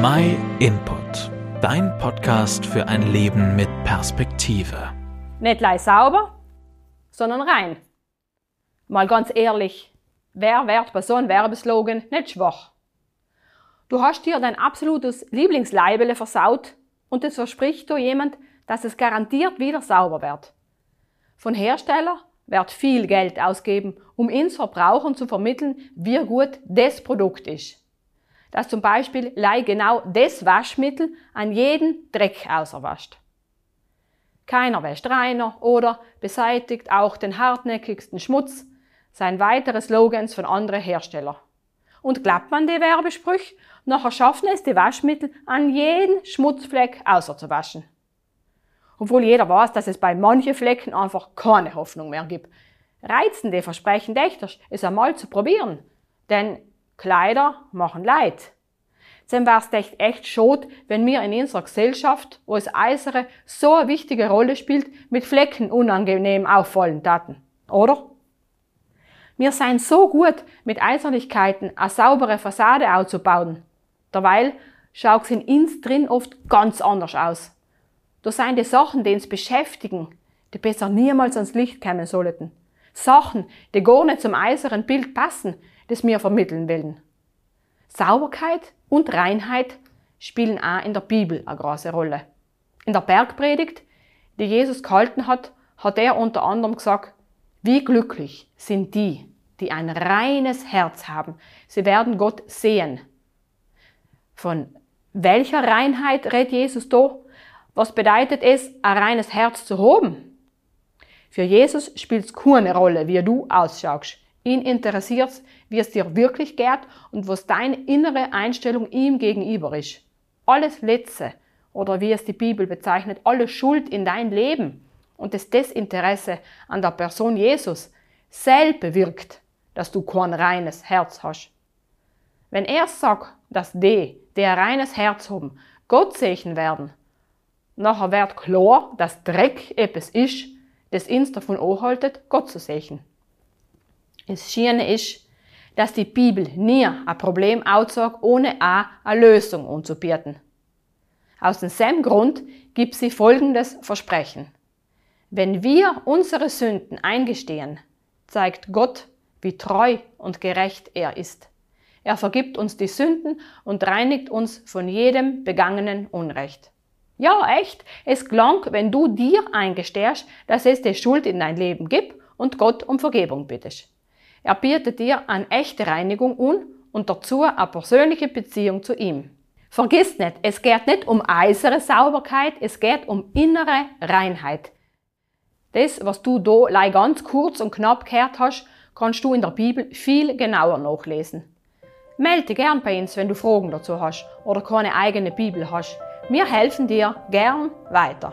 My Input, dein Podcast für ein Leben mit Perspektive. Nicht leid sauber, sondern rein. Mal ganz ehrlich, wer wird bei so einem Werbeslogan nicht schwach? Du hast dir dein absolutes Lieblingsleibele versaut und es verspricht dir jemand, dass es garantiert wieder sauber wird. Von Hersteller wird viel Geld ausgeben, um ins Verbrauchern zu vermitteln, wie gut das Produkt ist. Dass zum Beispiel lei genau das Waschmittel an jeden Dreck auserwascht. Keiner wäscht reiner oder beseitigt auch den hartnäckigsten Schmutz, seien weitere Slogans von anderen Herstellern. Und klappt man die Werbesprüche, nachher schaffen es die Waschmittel an jeden Schmutzfleck außerzuwaschen obwohl jeder weiß, dass es bei manchen Flecken einfach keine Hoffnung mehr gibt. Reizende Versprechen dächter es einmal zu probieren, denn Kleider machen Leid. Dann wär's echt echt schot, wenn wir in unserer Gesellschaft, wo es Eisere so eine wichtige Rolle spielt, mit Flecken unangenehm auffallen taten. Oder? Wir seien so gut, mit Eiserlichkeiten eine saubere Fassade aufzubauen. Derweil schaut's in uns drin oft ganz anders aus. Da seien die Sachen, die uns beschäftigen, die besser niemals ans Licht kommen sollten. Sachen, die gar nicht zum äußeren Bild passen, das wir vermitteln wollen. Sauberkeit und Reinheit spielen auch in der Bibel eine große Rolle. In der Bergpredigt, die Jesus gehalten hat, hat er unter anderem gesagt, wie glücklich sind die, die ein reines Herz haben. Sie werden Gott sehen. Von welcher Reinheit redet Jesus da? Was bedeutet es, ein reines Herz zu haben? Für Jesus spielt es keine Rolle, wie du ausschaust. Ihn interessiert es, wie es dir wirklich geht und was deine innere Einstellung ihm gegenüber ist. Alles Letzte, oder wie es die Bibel bezeichnet, alle Schuld in dein Leben und das Desinteresse an der Person Jesus selbst bewirkt, dass du kein reines Herz hast. Wenn er sagt, dass die, die ein reines Herz haben, Gott segnen werden, Nachher wird klar, dass Dreck etwas ist, das uns davon anhaltet, Gott zu sehen. Das Schöne ist, dass die Bibel nie ein Problem aussagt, ohne auch eine Lösung anzubieten. Aus diesem Grund gibt sie folgendes Versprechen. Wenn wir unsere Sünden eingestehen, zeigt Gott, wie treu und gerecht er ist. Er vergibt uns die Sünden und reinigt uns von jedem begangenen Unrecht. Ja, echt. Es klang, wenn du dir eingestehst, dass es die Schuld in dein Leben gibt und Gott um Vergebung bittest. Er bietet dir eine echte Reinigung an und dazu eine persönliche Beziehung zu ihm. Vergiss nicht, es geht nicht um äußere Sauberkeit, es geht um innere Reinheit. Das, was du da ganz kurz und knapp gehört hast, kannst du in der Bibel viel genauer nachlesen. Melde dich gern bei uns, wenn du Fragen dazu hast oder keine eigene Bibel hast. Wir helfen dir gern weiter.